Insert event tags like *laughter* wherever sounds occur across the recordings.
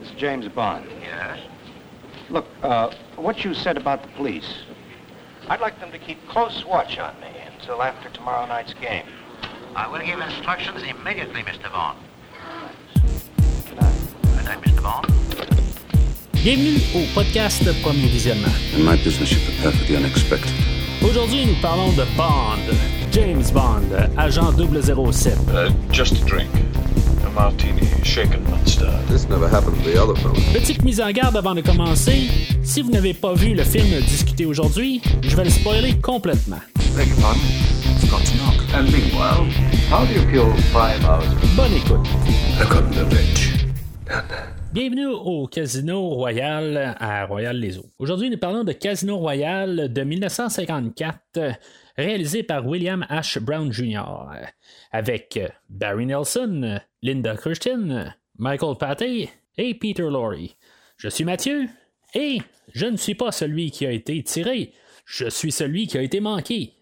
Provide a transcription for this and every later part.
It's James Bond. Yes? Look, uh, what you said about the police. I'd like them to keep close watch on me until after tomorrow night's game. I will give instructions immediately, Mr. Bond. Good night. Good night, Mr. Bond. Bienvenue au podcast Premier Visionnement. In my business, you prepare for the unexpected. Aujourd'hui, nous parlons de Bond, James Bond, agent 007. Uh, just a drink. Petite mise en garde avant de commencer, si vous n'avez pas vu le film discuté aujourd'hui, je vais le spoiler complètement. Beg your pardon? Forgot to knock. And meanwhile, how do you kill five hours? Bonne écoute. I got the bitch. Down there. Bienvenue au Casino Royal à Royal-les-Eaux. Aujourd'hui, nous parlons de Casino Royal de 1954, réalisé par William H. Brown Jr., avec Barry Nelson, Linda Kirsten, Michael Patey et Peter Lorre. Je suis Mathieu et je ne suis pas celui qui a été tiré, je suis celui qui a été manqué.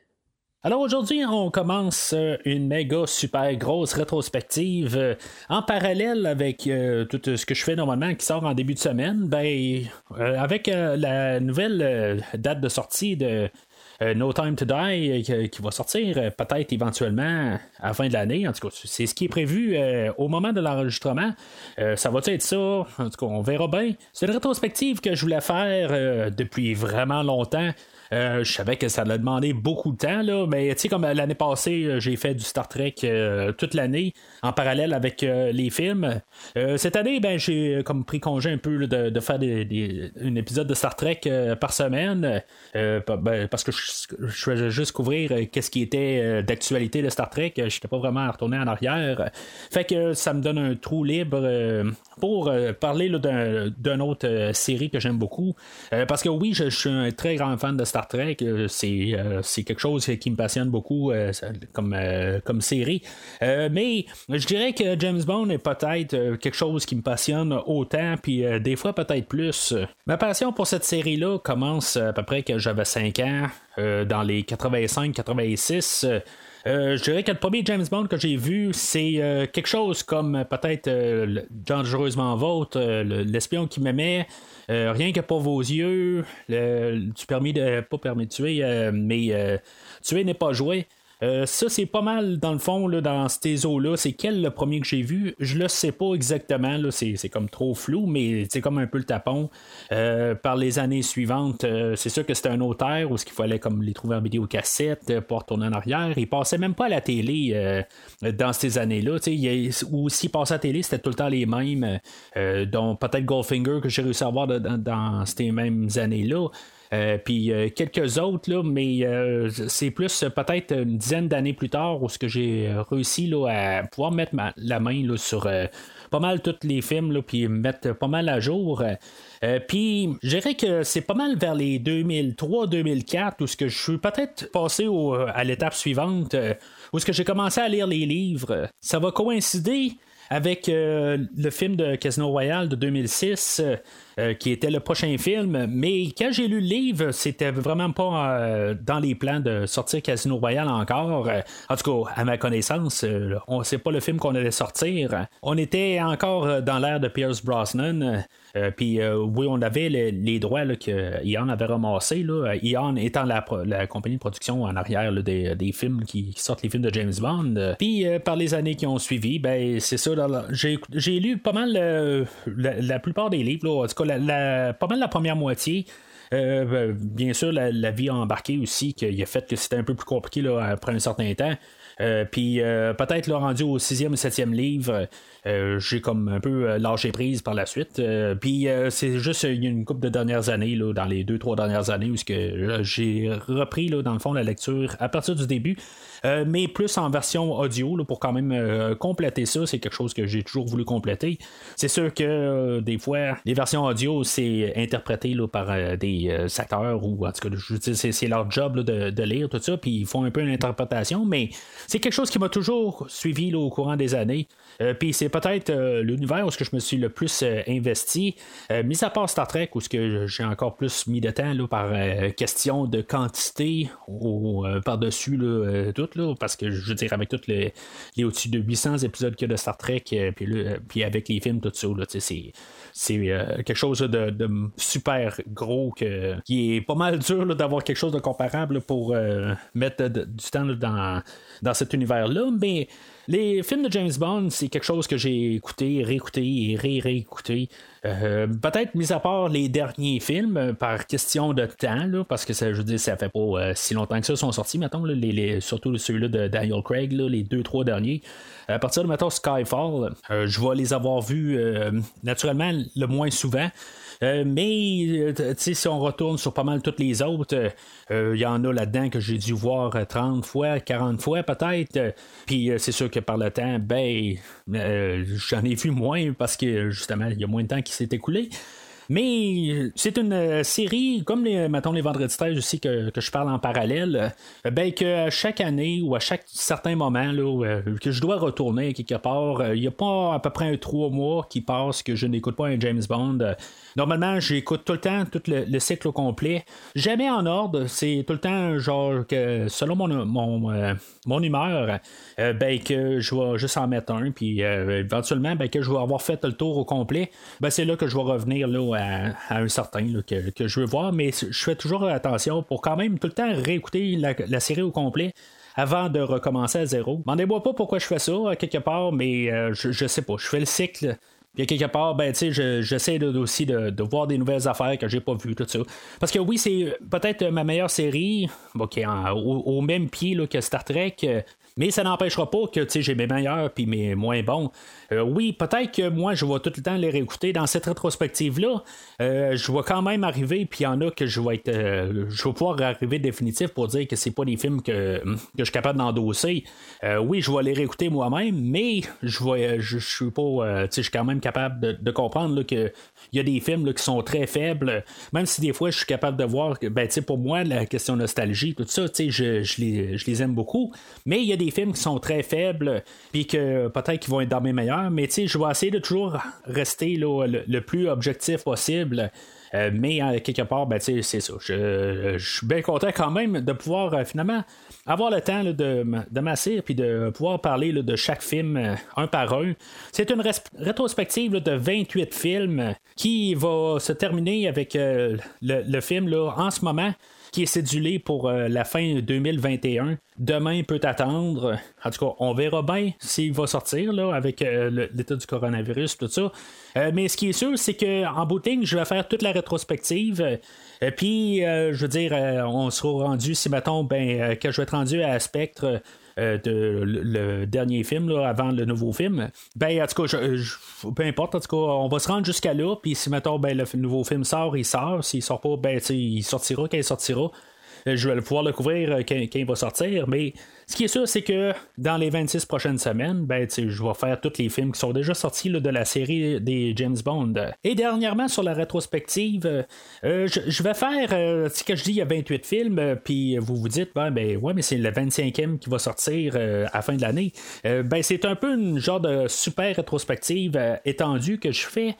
Alors aujourd'hui, on commence euh, une méga super grosse rétrospective euh, en parallèle avec euh, tout ce que je fais normalement qui sort en début de semaine. Ben, euh, avec euh, la nouvelle euh, date de sortie de euh, No Time to Die euh, qui, va sortir euh, peut-être éventuellement à la fin de l'année. En tout cas, c'est ce qui est prévu euh, au moment de l'enregistrement. Euh, ça va être ça? En tout cas, on verra bien. C'est une rétrospective que je voulais faire euh, depuis vraiment longtemps. Euh, je savais que ça allait demander beaucoup de temps, là, mais tu sais, comme l'année passée, euh, j'ai fait du Star Trek euh, toute l'année en parallèle avec euh, les films. Euh, cette année, ben, j'ai comme pris congé un peu de, de faire des, des- un épisode de Star Trek euh, par semaine euh, ben, parce que je, faisais juste couvrir euh, qu'est-ce qui était euh, d'actualité de Star Trek. Je n'étais pas vraiment retourné en arrière. Fait que ça me donne un trou libre euh, pour euh, parler d'une autre euh, série que j'aime beaucoup. Euh, parce que oui, je, je suis un très grand fan de Star Trek. Euh, c'est, euh, c'est quelque chose qui me passionne beaucoup euh, comme, comme série. Mais je dirais que James Bond est peut-être quelque chose qui me passionne autant, puis des fois peut-être plus. Ma passion pour cette série-là commence à peu près que j'avais 5 ans, dans les 85-86. Euh, je dirais que le premier James Bond que j'ai vu, c'est euh, quelque chose comme euh, peut-être Dangereusement Vôtre, le- l'espion qui m'aimait, rien que pour vos yeux, le, du permis de. pas permis de tuer, mais tuer n'est pas joué. Euh, ça, c'est pas mal dans le fond, là, dans ces eaux-là. C'est quel le premier que j'ai vu? Je le sais pas exactement. Là, c'est, c'est comme trop flou, mais c'est comme un peu le tapon. Euh, par les années suivantes, euh, c'est sûr que c'était un auteur où ce qu'il fallait comme les trouver en vidéocassette pour retourner en arrière. Il passait même pas à la télé dans ces années-là. il Ou s'il passait à la télé, c'était tout le temps les mêmes, dont peut-être Goldfinger que j'ai réussi à voir dans ces mêmes années-là. Euh, puis euh, quelques autres, là, mais euh, c'est plus peut-être une dizaine d'années plus tard où ce que j'ai réussi là, à pouvoir mettre ma- la main là, sur pas mal tous les films, puis mettre pas mal à jour. Puis je dirais que c'est pas mal vers les 2003-2004 où ce que je suis peut-être passé au- à l'étape suivante, où ce que j'ai commencé à lire les livres. Ça va coïncider avec euh, le film de Casino Royale de 2006, euh, euh, qui était le prochain film. Mais quand j'ai lu le livre, c'était vraiment pas dans les plans de sortir Casino Royale encore. En tout cas, à ma connaissance, on c'est pas le film qu'on allait sortir. On était encore dans l'ère de Pierce Brosnan. Euh, Puis euh, oui, on avait le- les droits là, que Ian avait ramassés. Là. Ian étant la, compagnie de production en arrière des, films qui, qui sortent les films de James Bond. Euh, Puis euh, par les années qui ont suivi, ben c'est ça. J'ai lu pas mal euh, la, plupart des livres. En tout cas, pas mal la première moitié. Euh, bien sûr, la, vie a embarqué aussi, qu'il a fait que c'était un peu plus compliqué là, après un certain temps. Euh, puis euh, peut-être là, rendu au sixième ou septième livre, euh, j'ai comme un peu lâché prise par la suite. Puis c'est juste une couple de dernières années, là, dans les deux, trois dernières années, où j'ai repris là, dans le fond la lecture à partir du début. Euh, mais plus en version audio là, pour quand même euh, compléter ça. C'est quelque chose que j'ai toujours voulu compléter. C'est sûr que euh, des fois, les versions audio, c'est interprété là, par des acteurs ou en tout cas, c'est, leur job de, lire tout ça, puis ils font un peu une interprétation, mais c'est quelque chose qui m'a toujours suivi au courant des années. Puis c'est peut-être l'univers où je me suis le plus investi, mis à part Star Trek, où j'ai encore plus mis de temps par question de quantité par-dessus tout, là, parce que je veux dire, avec toutes les, les au-dessus de 800 épisodes qu'il y a de Star Trek, puis, puis avec les films, tout ça, c'est c'est quelque chose de, super gros qui est pas mal dur d'avoir quelque chose de comparable pour mettre du temps dans, dans cet univers-là. Mais les films de James Bond, c'est quelque chose que j'ai écouté, réécouté et ré-réécouté. Euh, peut-être mis à part les derniers films euh, par question de temps, parce que ça, je dire, ça fait pas euh, si longtemps que ça sont sortis, mettons, surtout ceux-là de Daniel Craig, les deux, trois derniers. À partir de mettons Skyfall, je vais les avoir vus naturellement le moins souvent. Euh, mais euh, si on retourne sur pas mal toutes les autres, euh, il y en a là-dedans que j'ai dû voir 30 fois, 40 fois peut-être. Puis c'est sûr que par le temps, ben, j'en ai vu moins parce que justement, il y a moins de temps qui s'est écoulé. Mais c'est une euh, série, comme les, mettons, les vendredis 13 aussi que, que je parle en parallèle, euh, ben que chaque année ou à chaque certain moment là, euh, que je dois retourner quelque part, il n'y a pas à peu près un trois mois qui passe que je n'écoute pas un James Bond. Normalement, j'écoute tout le temps tout le, cycle au complet. Jamais en ordre, c'est tout le temps genre que selon mon, mon, mon humeur, ben que je vais juste en mettre un, puis éventuellement, ben que je vais avoir fait le tour au complet, ben c'est là que je vais revenir là, à, un certain que, je veux voir, mais je fais toujours attention pour quand même tout le temps réécouter la, série au complet avant de recommencer à zéro. M'en débois pas pourquoi je fais ça, quelque part, mais euh, je, sais pas. Je fais le cycle. Puis quelque part, ben, j'essaie aussi de, voir des nouvelles affaires que j'ai pas vues, tout ça. Parce que oui, c'est peut-être ma meilleure série, qui au, même pied que Star Trek, euh, mais ça n'empêchera pas que j'ai mes meilleurs puis mes moins bons. Euh, oui, peut-être que moi, je vais tout le temps les réécouter. Dans cette rétrospective-là, euh, je vais quand même arriver, puis il y en a que je vais être. Euh, je vais pouvoir arriver définitif pour dire que c'est pas des films que, je suis capable d'endosser. oui, je vais les réécouter moi-même, mais je vais. Je, suis pas. je suis quand même capable de, comprendre qu'il y a des films qui sont très faibles. Même si des fois je suis capable de voir que ben, pour moi, la question nostalgie, tout ça, je, je, les, je les aime beaucoup. Mais il y a des films qui sont très faibles, puis que peut-être qu'ils vont être dans mes meilleurs mais tu sais, je vais essayer de toujours rester le, plus objectif possible. Euh, mais euh, quelque part, ben, c'est ça. Je, suis bien content quand même de pouvoir euh, finalement avoir le temps de, de masser puis de pouvoir parler de chaque film un par un. C'est une rétrospective de 28 films qui va se terminer avec le, le, film en ce moment qui est cédulé pour euh, la fin 2021. Demain peut attendre. En tout cas, on verra bien s'il va sortir là, avec euh, l'état du coronavirus, tout ça. Euh, mais ce qui est sûr, c'est qu'en bout de ligne, je vais faire toute la rétrospective. puis, je veux dire, on sera rendu, si mettons, ben, que je vais être rendu à Spectre euh, de, le, dernier film avant le nouveau film, ben en tout cas, peu importe, en tout cas, on va se rendre jusqu'à là, puis si mettons ben, le nouveau film sort, il sort, s'il sort pas, ben il sortira quand il sortira. Euh, je vais pouvoir le couvrir euh, quand, il va sortir, mais ce qui est sûr, c'est que dans les 26 prochaines semaines, ben, je vais faire tous les films qui sont déjà sortis de la série des James Bond. Et dernièrement, sur la rétrospective, euh, je, vais faire, euh, que je dis, il y a 28 films, puis vous vous dites, ben, ben ouais, mais c'est le 25e qui va sortir à la fin de l'année. ben, c'est un peu une genre de super rétrospective étendue que je fais,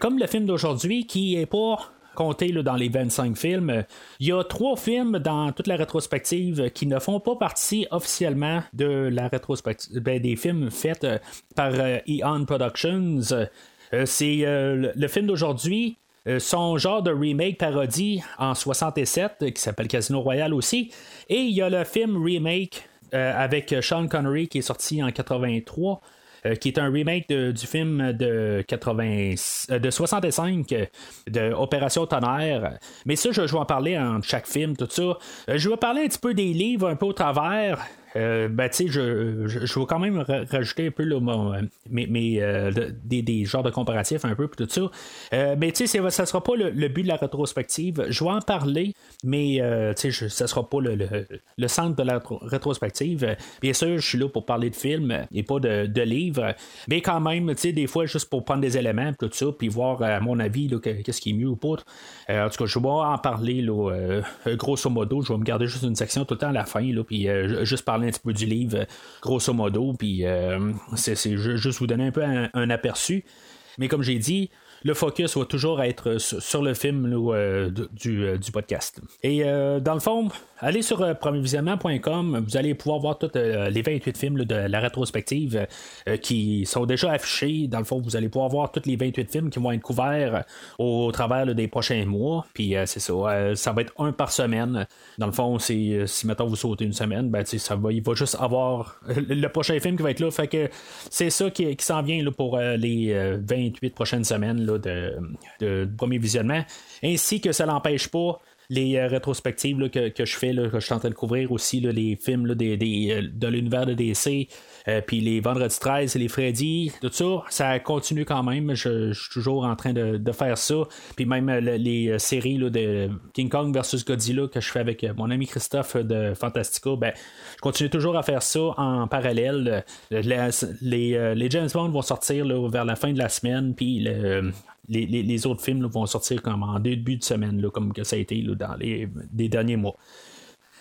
comme le film d'aujourd'hui qui est pas compter dans les 25 films, il y a trois films dans toute la rétrospective qui ne font pas partie officiellement de la ben, des films faits euh, par euh, Eon Productions. Euh, c'est le, film d'aujourd'hui. son genre de remake parodie en 67 qui s'appelle Casino Royale aussi. Et il y a le film remake avec Sean Connery qui est sorti en 83 euh, qui est un remake du film de, 80, euh, de 65 euh, de Opération Tonnerre. Mais ça, je, vais en parler en chaque film, tout ça. je vais parler un petit peu des livres un peu au travers. Euh, ben, tu sais, je, je, vais quand même rajouter un peu euh, mes, euh, des, des, genres de comparatifs un peu, tout ça. mais tu sais, ça sera pas le, but de la rétrospective. Je vais en parler, mais tu sais, ça sera pas le, le, centre de la rétrospective. Bien sûr, je suis là pour parler de films et pas de, de livres, mais quand même, tu sais, des fois, juste pour prendre des éléments, tout ça, puis voir, à mon avis, qu'est-ce qui est mieux ou pas. en tout cas, je vais en parler, là, grosso modo. Je vais me garder juste une section tout le temps à la fin, là, puis juste parler un petit peu du livre, grosso modo, puis c'est juste vous donner un peu un aperçu. Mais comme j'ai dit, le focus va toujours être sur le film euh, du, du, podcast. Et dans le fond, allez sur euh, vous allez pouvoir voir tous euh, les 28 films de la rétrospective euh, qui sont déjà affichés. Dans le fond, vous allez pouvoir voir tous les 28 films qui vont être couverts au, travers des prochains mois. Puis c'est ça, ça va être un par semaine. Dans le fond, si maintenant vous sautez une semaine, ben, ça va, il va juste avoir le prochain film qui va être là. Fait que c'est ça qui, s'en vient pour les 28 prochaines semaines de, premier visionnement. Ainsi que ça n'empêche pas les euh, rétrospectives que, je fais, que je suis en train de couvrir aussi, les films euh, de l'univers de DC, euh, puis les Vendredi 13 et les Freddy, tout ça, ça continue quand même. Je, suis toujours en train de, faire ça. Puis même les séries de King Kong versus Godzilla que je fais avec mon ami Christophe de Fantastico, ben, je continue toujours à faire ça en parallèle. Les, James Bond vont sortir vers la fin de la semaine, puis le, les, autres films vont sortir comme en début de semaine, comme ça a été dans les, derniers mois.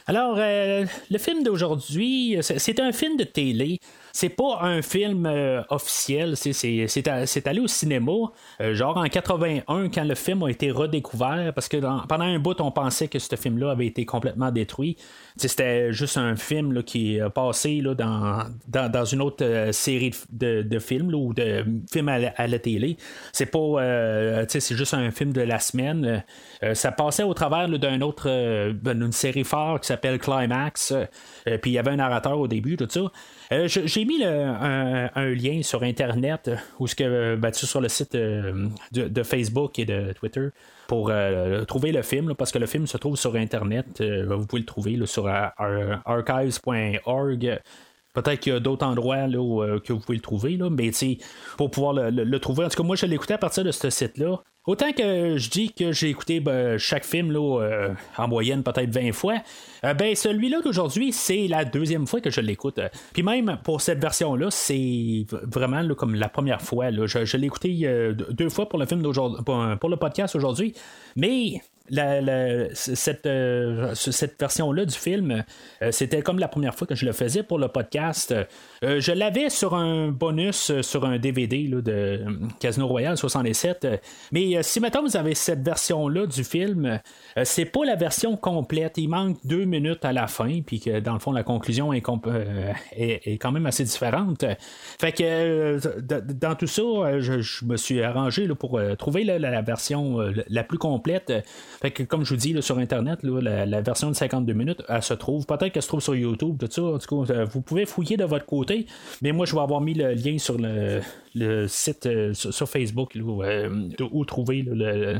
Alors, euh, le film d'aujourd'hui, c'est un film de télé c'est pas un film euh, officiel, c'est allé au cinéma, euh, genre en 81, quand le film a été redécouvert, parce que pendant un bout, on pensait que ce film-là avait été complètement détruit. C'était juste un film qui a passé là, dans, dans, une autre euh, série de, films ou de films à la, télé. C'est pas, c'est juste un film de la semaine. ça passait au travers d'une autre, série phare qui s'appelle Climax. puis il y avait un narrateur au début, tout ça. Euh, j'ai mis un, lien sur Internet euh, ou ce que euh, ben, sur le site de, Facebook et de Twitter pour trouver le film, parce que le film se trouve sur Internet. vous pouvez le trouver sur archives.org. Peut-être qu'il y a d'autres endroits là, que vous pouvez le trouver, là, mais pour pouvoir le, trouver. En tout cas, moi, je écouté à partir de ce site-là. Autant que je dis que j'ai écouté ben, chaque film là, en moyenne peut-être 20 fois, euh, ben, celui-là d'aujourd'hui, c'est la deuxième fois que je l'écoute. Puis même pour cette version-là, c'est vraiment comme la première fois. Je, l'ai écouté euh, deux fois pour le film d'aujourd'hui, pour, le podcast aujourd'hui. Mais cette, euh, cette version-là du film, c'était comme la première fois que je le faisais pour le podcast. je l'avais sur un bonus sur un DVD de Casino Royale 67. mais si maintenant vous avez cette version-là du film, c'est pas la version complète. Il manque deux minutes à la fin, puis que dans le fond, la conclusion est, euh, quand même assez différente. Fait que euh, dans tout ça, euh, je, me suis arrangé pour trouver la, version la plus complète. Fait que comme je vous dis sur Internet, la, version de 52 minutes, elle se trouve. Peut-être qu'elle se trouve sur YouTube, tout ça. En tout cas, vous pouvez fouiller de votre côté, mais moi, je vais avoir mis le lien sur le, site sur, Facebook où, trouver le,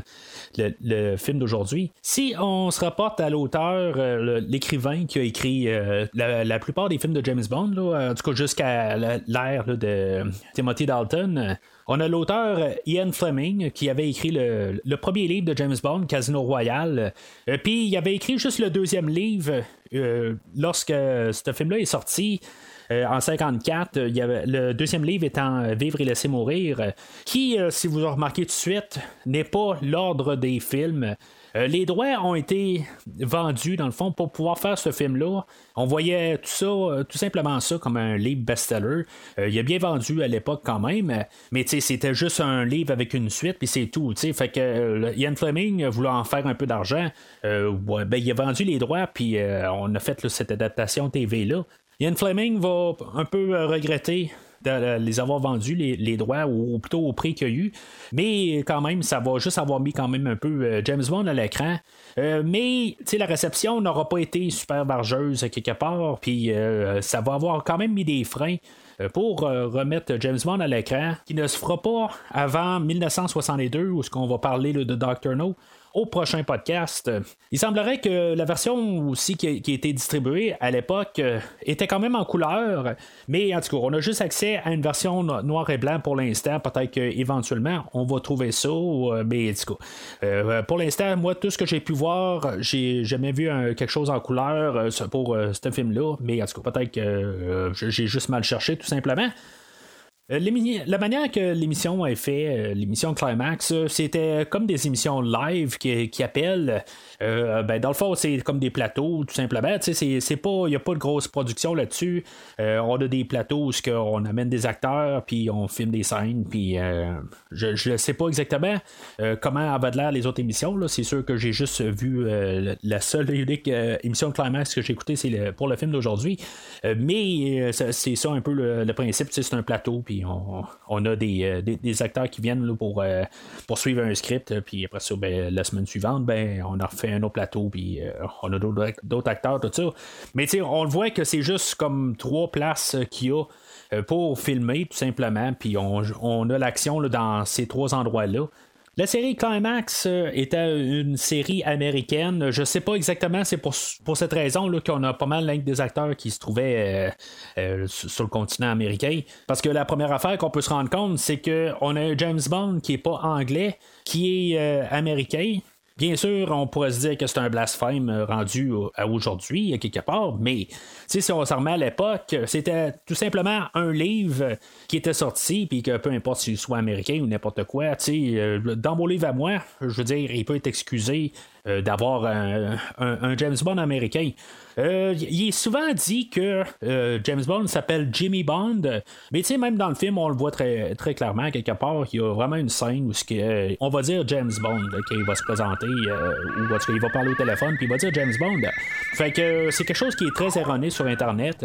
le, film d'aujourd'hui. Si on se rapporte à l'auteur, l'écrivain qui a écrit euh, la, plupart des films de James Bond, là, en tout cas jusqu'à l'ère de Timothy Dalton. On a l'auteur Ian Fleming qui avait écrit le, premier livre de James Bond, Casino Royale. Euh, puis il avait écrit juste le deuxième livre euh, lorsque ce film-là est sorti. En 54, il y avait, le deuxième livre étant Vivre et laisser mourir, qui, si vous remarquez tout de suite, n'est pas l'ordre des films. Euh, les droits ont été vendus, dans le fond, pour pouvoir faire ce film-là. On voyait tout ça, euh, tout simplement ça, comme un livre best-seller. Euh, il a bien vendu à l'époque quand même, mais c'était juste un livre avec une suite, puis c'est tout. Fait que Ian Fleming voulant en faire un peu d'argent, ben, il a vendu les droits, puis on a fait cette adaptation TV-là. Ian Fleming va un peu regretter de les avoir vendus, les, droits, ou plutôt au prix qu'il y a eu. Mais quand même, ça va juste avoir mis quand même un peu euh, James Bond à l'écran. Euh, mais la réception n'aura pas été super bargeuse quelque part. Puis euh, ça va avoir quand même mis des freins pour remettre James Bond à l'écran, qui ne se fera pas avant 1962, où ce qu'on va parler de Doctor No prochain podcast. Il semblerait que la version aussi qui a, été distribuée à l'époque euh, était quand même en couleur, mais en tout cas, on a juste accès à une version noir et blanc pour l'instant. Peut-être qu'éventuellement, on va trouver ça, euh, mais en tout cas, euh, pour l'instant, moi, tout ce que j'ai pu voir, j'ai jamais vu quelque chose en couleur pour ce film-là, mais en tout cas, peut-être que j'ai juste mal cherché, tout simplement. Euh, La manière que l'émission est faite, euh, l'émission Climax, euh, c'était comme des émissions live qui, appellent. Ben, dans le fond, c'est comme des plateaux, tout simplement. C'est- pas, il n'y a pas de grosse production là-dessus. On a des plateaux où on amène des acteurs, puis on filme des scènes, puis euh, je ne sais pas exactement comment avaient l'air les autres émissions. C'est sûr que j'ai juste vu la seule et unique émission Climax que j'ai écoutée, c'est pour le film d'aujourd'hui. Mais c'est ça un peu le, le principe. C'est un plateau, puis on, on a des, euh, acteurs qui viennent euh, pour suivre un script, euh, puis après ça, ben, la semaine suivante, ben, on a refait un autre plateau, puis on a d'autres acteurs, tout ça. Mais on le voit que c'est juste comme trois places qu'il y a pour filmer, tout simplement, puis on, on a l'action dans ces trois endroits-là. La série Climax euh, était une série américaine. Je sais pas exactement, c'est pour, cette raison qu'on a pas mal des acteurs qui se trouvaient euh, euh, sur le continent américain. Parce que la première affaire qu'on peut se rendre compte, c'est qu'on a James Bond qui est pas anglais, qui est euh, américain. Bien sûr, on pourrait se dire que c'est un blasphème euh, rendu à aujourd'hui, à quelque part, mais si on s'en remet à l'époque, c'était tout simplement un livre qui était sorti, puis que peu importe s'il soit américain ou n'importe quoi, euh, dans mon livre à moi, je veux dire, il peut être excusé euh, d'avoir un, James Bond américain. Euh, il est souvent dit que euh, James Bond s'appelle Jimmy Bond, mais tu sais, même dans le film, on le voit très, très clairement, quelque part, il y a vraiment une scène où que, euh, on va dire James Bond, qu'il va se présenter, euh, ou va parler au téléphone, puis il va dire James Bond. Fait que euh, c'est quelque chose qui est très erroné sur Internet.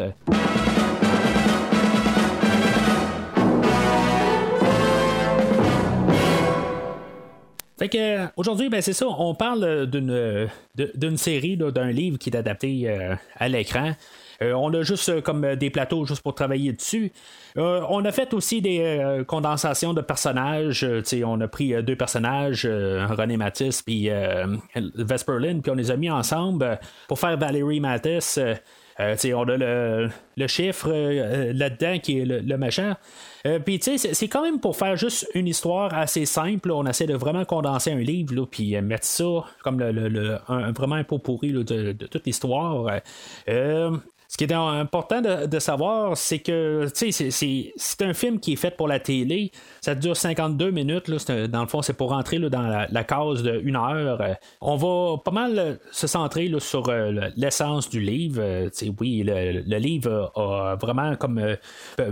Fait que aujourd'hui, ben c'est ça, on parle euh, d'une euh, d'une série, d'un livre qui est adapté euh, à l'écran. On a juste comme des plateaux juste pour travailler dessus. On a fait aussi des condensations de personnages. On a pris deux personnages, René Mathis puis Vesper Lynn, puis on les a mis ensemble pour faire Valérie Mathis. Euh, on a le, le chiffre euh, là-dedans qui est le, le machin. Euh, Puis, tu sais, c'est- quand même pour faire juste une histoire assez simple. On essaie de vraiment condenser un livre, puis mettre ça comme le, le- un, vraiment un pot pourri de, de toute l'histoire. Ce qui est important de, savoir, c'est que c'est- un film qui est fait pour la télé. Ça dure 52 minutes. Dans le fond, c'est pour rentrer dans la, case de une heure. Euh, On va pas mal euh, se centrer sur euh, le- l'essence du livre. Oui, le, livre a vraiment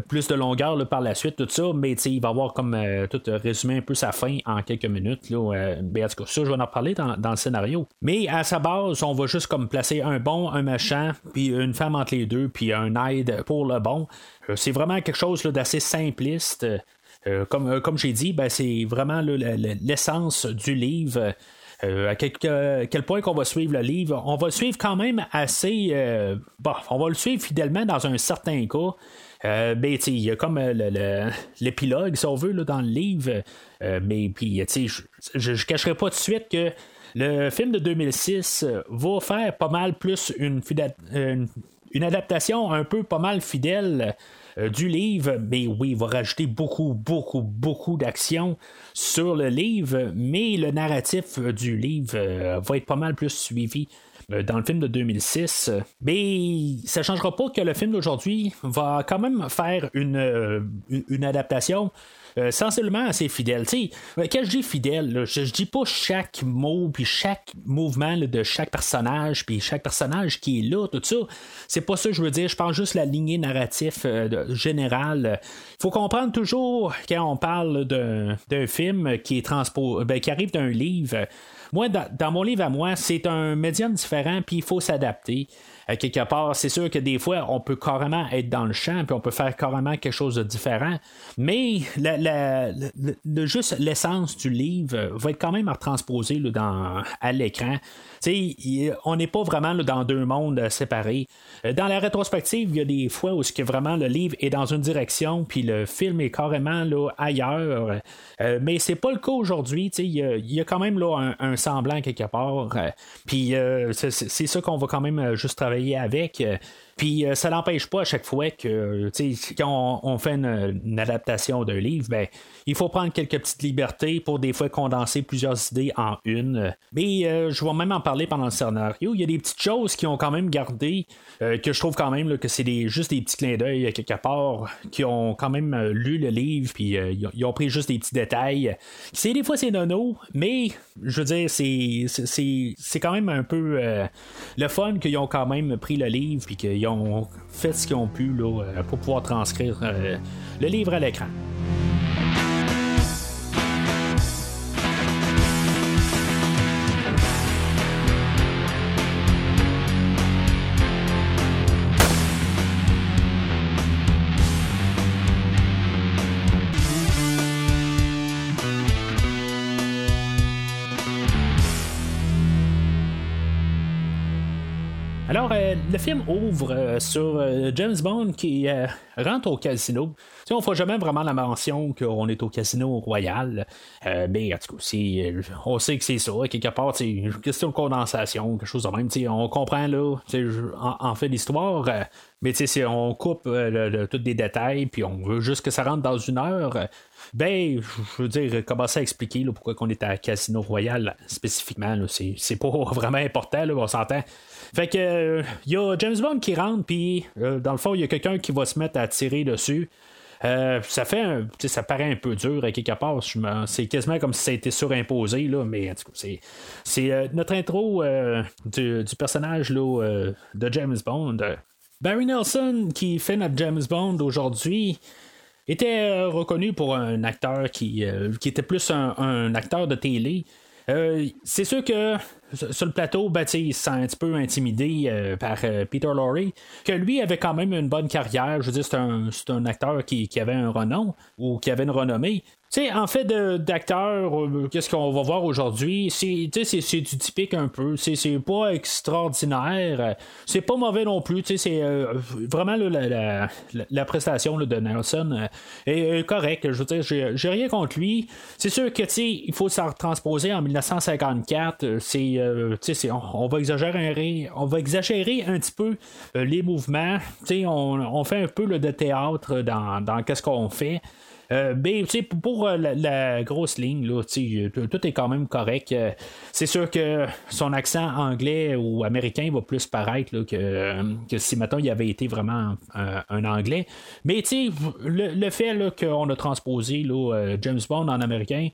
plus de longueur par la suite, tout ça, mais il va avoir comme tout résumé un peu sa fin en quelques minutes. Là, en tout ça, je vais en reparler dans, le scénario. Mais à sa base, on va juste placer un bon, un méchant, puis une femme les deux, puis un aide pour le bon. Euh, c'est vraiment quelque chose d'assez simpliste. Euh, comme euh, comme j'ai dit, ben, c'est vraiment l'essence du livre. À quel, que- quel point qu'on va suivre le livre, on va le suivre quand même assez. bon, on va le suivre fidèlement dans un certain cas. Euh, ben, il y a comme *laughs* l'épilogue, si on veut, dans le livre. Mais puis, je ne cacherai pas tout de suite que le film de 2006 euh, va faire pas mal plus une, fida- une, une adaptation un peu pas mal fidèle euh, du livre, mais oui, il va rajouter beaucoup, beaucoup, beaucoup d'action sur le livre, mais le narratif euh, du livre euh, va être pas mal plus suivi dans le film de 2006. Mais ça ne changera pas que le film d'aujourd'hui va quand même faire une adaptation euh, sensiblement assez fidèle. Quand je dis fidèle, je, dis pas chaque mot puis chaque mouvement de chaque personnage puis chaque personnage qui est là, tout ça. C'est pas ça que je veux dire. Je pense juste la lignée narrative euh, générale. Il faut comprendre toujours quand on parle d'un d'un film qui est transpo, ben, qui arrive d'un livre. Moi, dans, mon livre à moi, c'est un médium différent, puis il faut s'adapter. À quelque part, c'est sûr que des fois, on peut carrément être dans le champ, puis on peut faire carrément quelque chose de différent. Mais juste l'essence du livre va être quand même retransposée là, dans, à l'écran. On n'est pas vraiment dans deux mondes euh, séparés. Euh, Dans la rétrospective, il y a des fois où que vraiment le livre est dans une direction, puis le film est carrément là, ailleurs. Euh, mais c'est pas le cas aujourd'hui. tu sais, Il y, a- il y a quand même là, un, un semblant quelque part. Euh, puis euh, c'est ça qu'on va quand même euh, juste travailler avec. Puis euh, ça n'empêche pas à chaque fois que, quand on, fait une, adaptation d'un livre, ben, il faut prendre quelques petites libertés pour des fois condenser plusieurs idées en une. Mais euh, je vais même en parler pendant le scénario. Il y a des petites choses qui ont quand même gardé, euh, que je trouve quand même que c'est des, juste des petits clins d'œil quelque part, qui ont quand même lu le livre, puis ils ont pris juste des petits détails. C'est des fois c'est nono, mais je veux dire, c'est, c'est, quand même un peu le fun qu'ils ont quand même pris le livre, puis qu'ils ont fait ce qu'ils ont pu là, pour pouvoir transcrire le livre à l'écran. Alors, euh, le film ouvre euh, sur euh, James Bond qui rentre au casino. on ne fera jamais vraiment la mention qu'on est au casino royal. mais en tout cas, on sait que c'est ça. Quelque part, c'est une question de condensation, quelque chose de même. on comprend là, en, fait l'histoire. mais on coupe tous des détails, puis on veut juste que ça rentre dans une heure. Ben, je veux dire, commencer à expliquer pourquoi on est à Casino Royal spécifiquement. c'est, pas *laughs* vraiment important, là, on s'entend. Fait que il euh, y a James Bond qui rentre, puis euh, dans le fond, il y a quelqu'un qui va se mettre à tirer dessus. Euh, ça fait ça paraît un peu dur à quelque part. C'est quasiment comme si ça a été surimposé, là, mais en tout cas, c'est, notre intro du, personnage là, de James Bond. Barry Nelson, qui fait notre James Bond aujourd'hui, était reconnu pour un acteur qui, qui était plus un acteur de télé. c'est sûr que sur le plateau, ben, il un petit peu intimidé euh, par euh, Peter Lorre, que lui avait quand même une bonne carrière. Je veux dire, c'est un, un, acteur qui, avait un renom ou qui avait une renommée. Sais, en fait, d'acteur, euh, qu'est-ce qu'on va voir aujourd'hui? C'est du typique un peu. C'est pas extraordinaire. C'est pas mauvais non plus. C'est euh, vraiment la, la, prestation de Nelson est, correcte. Je veux dire, j'ai rien contre lui. C'est sûr que il faut se transposer en 1954. C'est, euh, on, on, va exagérer, on va exagérer un petit peu les mouvements. On, on fait un peu de théâtre dans, dans qu'est-ce qu'on fait. Euh, ben, pour euh, la, grosse ligne, là, tout est quand même correct. Euh, c'est sûr que son accent anglais ou américain va plus paraître que, si, maintenant il avait été vraiment un, anglais. Mais le, le fait qu'on a transposé James Bond en américain,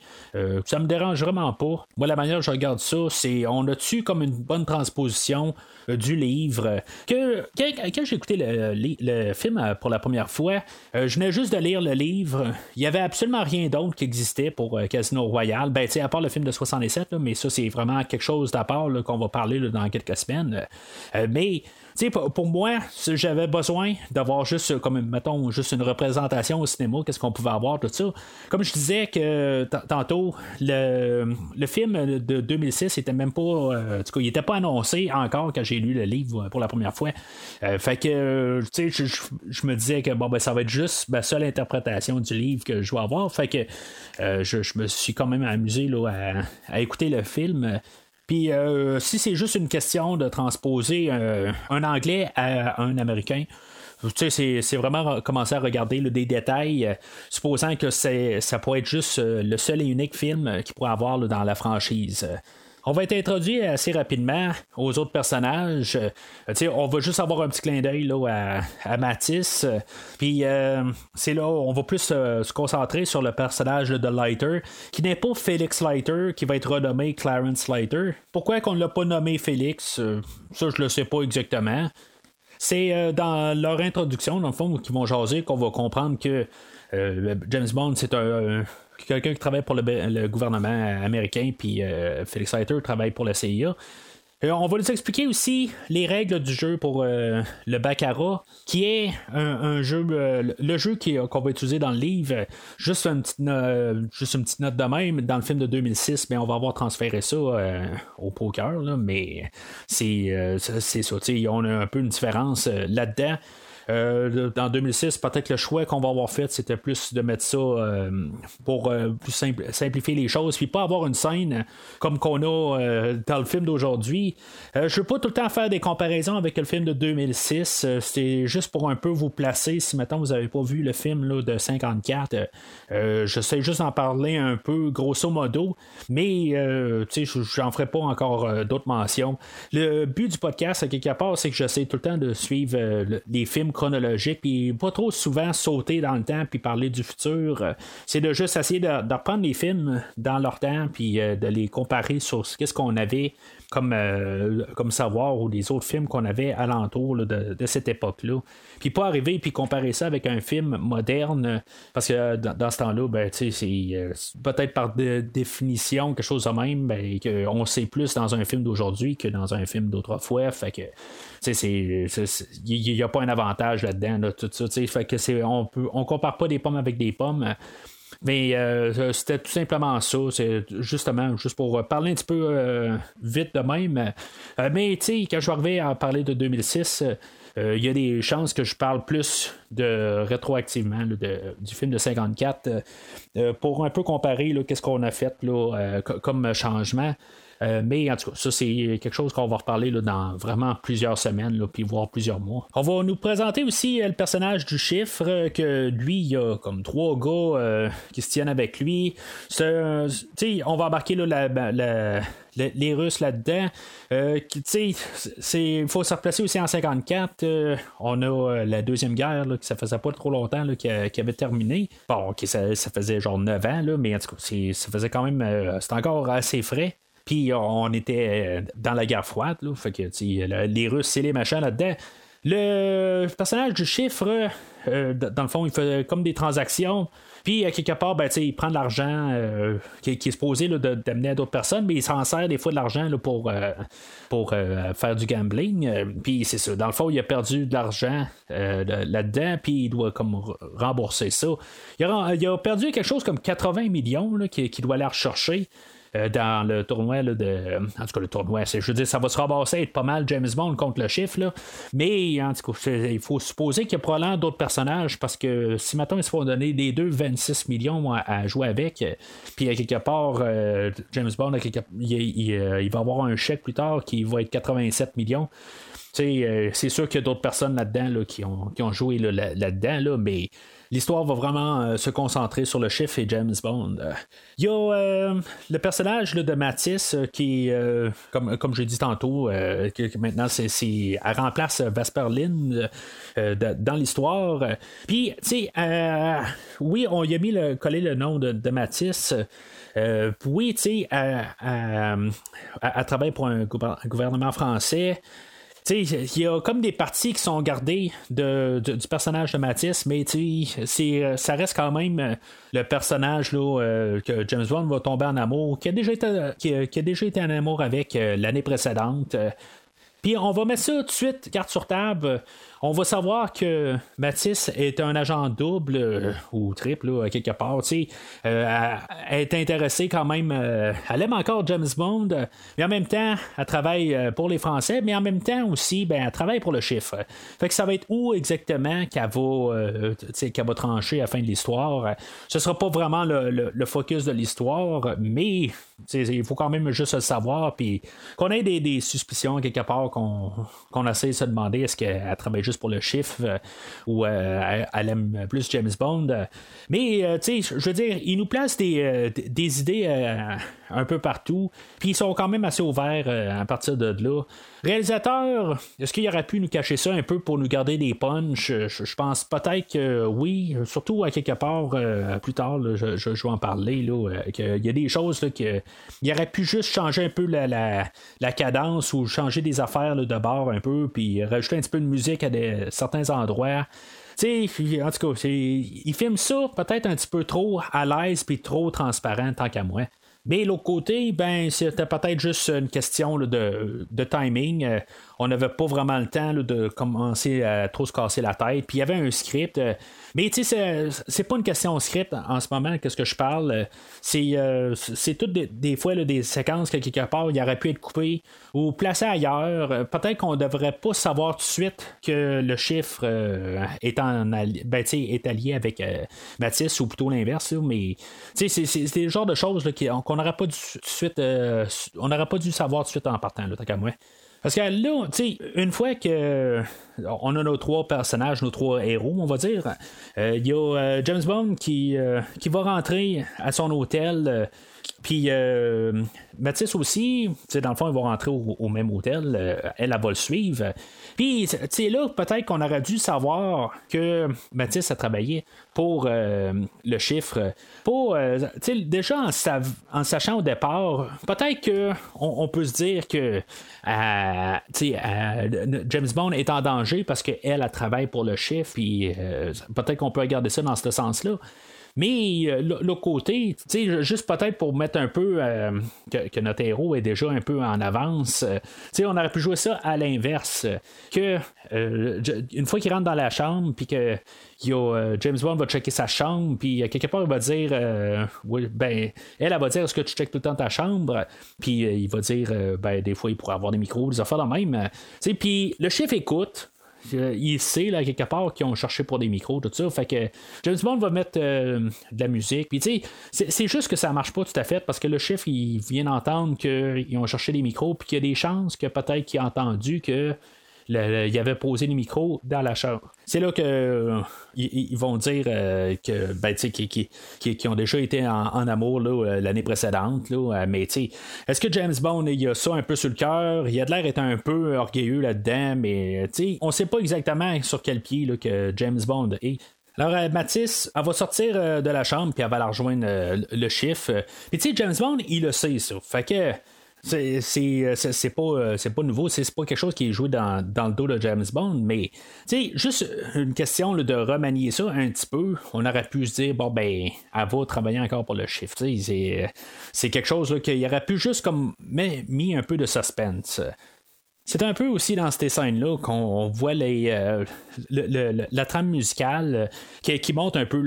ça me dérange vraiment pas. Moi, la manière dont je regarde ça, c'est on a tu comme une bonne transposition du livre? Que, quand, j'ai écouté le, le, film pour la première fois, je venais juste de lire le livre il n'y avait absolument rien d'autre qui existait pour euh, Casino Royale. Ben, à part le film de 67, mais ça, c'est vraiment quelque chose d'à qu'on va parler dans quelques semaines. Euh, pour, pour, moi, j'avais besoin d'avoir juste, comme mettons, juste une représentation au cinéma, qu'est-ce qu'on pouvait avoir, tout ça. Comme je disais que tantôt, le, le, film de 2006 était même pas, euh, en tout cas, il était pas annoncé encore quand j'ai lu le livre pour la première fois. Euh, fait que, tu sais, je, me disais que bon, ben, ça va être juste ma seule interprétation du livre que je vais avoir. Fait que euh, je, me suis quand même amusé là, à, à écouter le film. Puis euh, si c'est juste une question de transposer euh, un anglais à un américain, tu sais, c'est vraiment commencer à regarder des détails, euh, supposant que ça pourrait être juste le seul et unique film qu'il pourrait avoir dans la franchise. On va être introduit assez rapidement aux autres personnages. Euh, on va juste avoir un petit clin d'œil à, à Matisse. Puis euh, c'est là où on va plus euh, se concentrer sur le personnage de Lighter, qui n'est pas Félix Lighter, qui va être renommé Clarence Lighter. Pourquoi qu'on ne l'a pas nommé Félix? Ça, je le sais pas exactement. C'est dans leur introduction, dans le fond, qu'ils vont jaser, qu'on va comprendre que James Bond, c'est un, quelqu'un qui travaille pour le, gouvernement américain, puis euh, Felix Leiter travaille pour la CIA. Euh, on va nous expliquer aussi les règles du jeu pour euh, le Baccarat, qui est un, jeu, le jeu qu'on va utiliser dans le livre. Juste une, petite juste une petite note de même, dans le film de 2006, mais on va avoir transféré ça au poker, mais c'est, c'est ça, on a un peu une différence là-dedans. Euh, en 2006, peut-être le choix qu'on va avoir fait, c'était plus de mettre ça euh, pour euh, plus simplifier les choses, puis pas avoir une scène comme qu'on a dans le film d'aujourd'hui. je veux pas tout le temps faire des comparaisons avec le film de 2006. c'est juste pour un peu vous placer. Si maintenant vous avez pas vu le film là, de 54, je sais juste en parler un peu grosso modo, mais j'en ferai pas encore d'autres mentions. Le but du podcast, à quelque part, c'est que j'essaie tout le temps de suivre les films chronologiques, puis pas trop souvent sauter dans le temps puis parler du futur. C'est de juste essayer de, reprendre les films dans leur temps, puis euh, de les comparer sur ce qu'est-ce qu'on avait comme, euh, comme savoir ou les autres films qu'on avait alentour de, cette époque-là. Puis pas arriver puis comparer ça avec un film moderne, parce que dans, ce temps-là, ben, c'est euh, peut-être par définition quelque chose de même, ben, qu'on sait plus dans un film d'aujourd'hui que dans un film d'autrefois. Fait que il n'y a pas un avantage là-dedans, tout ça. Fait que c'est, on peut, on compare pas des pommes avec des pommes. Mais euh, c'était tout simplement ça. C'est justement juste pour parler un petit peu euh, vite de même. Euh, mais tu sais, quand je vais arriver à parler de 2006, il y a des chances que je parle plus de rétroactivement du film de 54 pour un peu comparer qu'est-ce qu'on a fait là, comme changement. Euh, mais en tout cas, ça, c'est quelque chose qu'on va reparler là, dans vraiment plusieurs semaines, là, puis voire plusieurs mois. On va nous présenter aussi euh, le personnage du chiffre, euh, que lui, il y a comme trois gars qui se tiennent avec lui. on va embarquer là, ben, les Russes là-dedans. il faut se replacer aussi en 54. on a la Deuxième Guerre, là, qui ça faisait pas trop longtemps là, qui, avait terminé. Bon, ça, ça, faisait genre 9 ans, là, mais en tout cas, ça faisait quand même. c'est encore assez frais. Puis on était dans la guerre froide, là, fait que les Russes, c'est les machins là-dedans. Le personnage du chiffre, euh, dans le fond, il fait comme des transactions. Puis, à quelque part, ben, il prend de l'argent euh, qui, est supposé d'amener à d'autres personnes, mais il s'en sert des fois de l'argent pour, euh, pour faire du gambling. puis, c'est ça. Dans le fond, il a perdu de l'argent là-dedans, puis il doit comme rembourser ça. Il a, perdu quelque chose comme 80 millions qu'il doit aller rechercher. Euh, dans le tournoi de. En tout cas, le tournoi, je veux dire, ça va se ramasser être pas mal James Bond contre le chiffre. Là. Mais en tout cas, il faut supposer qu'il y a probablement d'autres personnages parce que si maintenant ils se font donner des deux 26 millions à, jouer avec, euh, puis à quelque part, euh, James Bond, il, va avoir un chèque plus tard qui va être 87 millions. c'est sûr qu'il y a d'autres personnes là-dedans qui, ont, qui ont joué là-dedans, là, mais l'histoire va vraiment euh, se concentrer sur le chiffre et James Bond. Il y a euh, le personnage de Matisse euh, qui, comme, comme j'ai dit tantôt, que maintenant c'est, elle remplace Vesperlin dans l'histoire. Puis, tu sais, oui, on y a mis le, collé le nom de, Matisse. oui, tu sais, elle, travaille pour un gouvernement français il y a comme des parties qui sont gardées de, du personnage de Matisse, mais c'est, ça reste quand même euh, le personnage là, euh, que James Bond va tomber en amour, qui a déjà été, qui déjà été en amour avec euh, l'année précédente. Puis on va mettre ça tout de suite, carte sur table on va savoir que Matisse est un agent double euh, ou triple, quelque part. Euh, elle est intéressée quand même. Euh, elle aime encore James Bond, mais en même temps, elle travaille pour les Français, mais en même temps aussi, ben, elle travaille pour le chiffre. Fait que ça va être où exactement qu'elle va, qu'elle va trancher à la fin de l'histoire? Ce sera pas vraiment le, focus de l'histoire, mais il faut quand même juste le savoir, puis qu'on ait des, suspicions quelque part, qu'on essaie de se demander est-ce qu'elle travaille juste pour le chiffre euh, ou euh, elle aime plus James Bond. Mais, euh, tu sais, je veux dire, il nous place des, des idées un peu partout, puis ils sont quand même assez ouverts à partir de là. Réalisateur, est-ce qu'il aurait pu nous cacher ça un peu pour nous garder des punchs? Je, pense peut-être que oui, surtout à quelque part plus tard, je, vais en parler, là, y a des choses là, que, il aurait pu juste changer un peu la, la, cadence ou changer des affaires de bord un peu, puis rajouter un petit peu de musique à certains endroits. Tu sais, en tout cas, il filme ça peut-être un petit peu trop à l'aise puis trop transparent tant qu'à moi. Mais l'autre côté, ben, c'était peut-être juste une question de, de, timing. Euh, on n'avait pas vraiment le temps là, de commencer à trop se casser la tête. Puis il y avait un script. Euh, mais tu sais, c'est pas une question de script en ce moment, qu'est-ce que je parle. Euh, c'est c'est toutes des, fois des séquences que quelque part, il aurait pu être coupé ou placé ailleurs. Peut-être qu'on devrait pas savoir tout de suite que le chiffre est, en, ben, est allié avec Mathis ou plutôt l'inverse. Mais c'est le genre de choses qu'on n'aurait pas dû pas dû savoir tout de suite en partant, là, tant qu'à moi. Parce que là, tu sais, une fois que on a nos trois personnages, nos trois héros, on va dire, euh, il y a euh, James Bond qui, euh, qui va rentrer à son hôtel puis euh, Mathis aussi, dans le fond, il va rentrer au, même hôtel. Elle, elle, va le suivre. Puis, sais, là, peut-être qu'on aurait dû savoir que Mathis a travaillé pour le chiffre. Pour, déjà, en, sachant au départ, peut-être qu'on on peut se dire que James Bond est en danger parce qu'elle, a travaillé pour le chiffre. Puis, peut-être qu'on peut regarder ça dans ce sens-là. Mais euh, l'autre côté, juste peut-être pour mettre un peu euh, que, notre héros est déjà un peu en avance, euh, on aurait pu jouer ça à l'inverse. Que une fois qu'il rentre dans la chambre, puis que James Bond va checker sa chambre, puis quelque part il va dire ben, elle, elle va dire est-ce que tu checkes tout le temps ta chambre, puis il va dire ben, des fois il pourrait avoir des micros, des affaires de même. Puis le chef écoute, il sait, là, quelque part, qu'ils ont cherché pour des micros, tout ça. Fait que James Bond va mettre euh, de la musique. Puis, tu sais, c'est juste que ça marche pas tout à fait parce que le chef, il vient d'entendre qu'ils ont cherché des micros, puis qu'il y a des chances que peut-être qu'il a entendu que il avait posé les micros dans la chambre. C'est là que euh, ils, vont dire euh, que ben, qui, qui, ont déjà été en, amour euh, l'année précédente. Là, mais est-ce que James Bond a ça un peu sur le cœur? Il a de l'air d'être un peu orgueilleux là-dedans, mais on sait pas exactement sur quel pied là, que James Bond est. Alors, Mathis, elle va sortir de la chambre puis elle va la rejoindre le chiffre. Puis, tu sais, James Bond, il le sait, ça. Fait que c'est, c'est, pas, euh, c'est pas nouveau, c'est, pas quelque chose qui est joué dans, le dos de James Bond, mais juste une question de remanier ça un petit peu. On aurait pu se dire, bon, ben, elle va travailler encore pour le chiffre. C'est, quelque chose qu'il aurait pu juste comme mis un peu de suspense. C'est un peu aussi dans ces scènes-là qu'on voit les, euh, la trame musicale euh, qui, montre un peu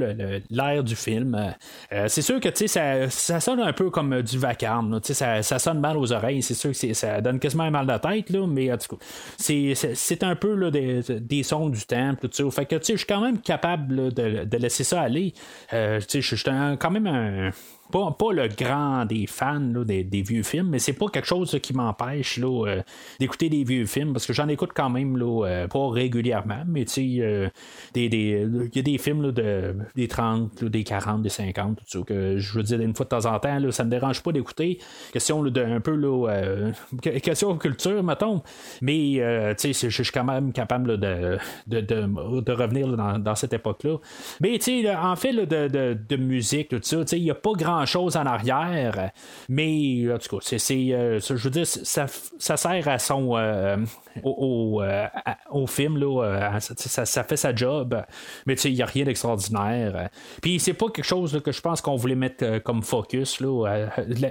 l'air du film. Euh, c'est sûr que ça, ça sonne un peu comme du vacarme. Ça, ça sonne mal aux oreilles. C'est sûr que ça donne quasiment mal de tête, là, mais en tout c'est un peu là, des, des, sons du temple. Fait que je suis quand même capable de, de, laisser ça aller. je suis quand même un pas, pas, le grand des fans des, vieux films, mais c'est pas quelque chose qui m'empêche euh, d'écouter des vieux films parce que j'en écoute quand même euh, pas régulièrement, mais tu sais, euh, il y a des films de, des 30, des 40, des 50, tout ça, que je veux dire une fois de temps en temps, ça me dérange pas d'écouter. Question de un peu question culture, mettons, mais tu sais, je suis quand même capable de, de, revenir dans, cette époque-là. Mais tu sais, en fait, de, de, musique, tout ça, il n'y a pas grand chose en arrière, mais en tout cas, c'est, euh, je veux dire, ça, ça sert à son euh, au, euh, au, film, là, ça, fait sa job, mais il n'y a rien d'extraordinaire. Puis c'est pas quelque chose que je pense qu'on voulait mettre comme focus, là,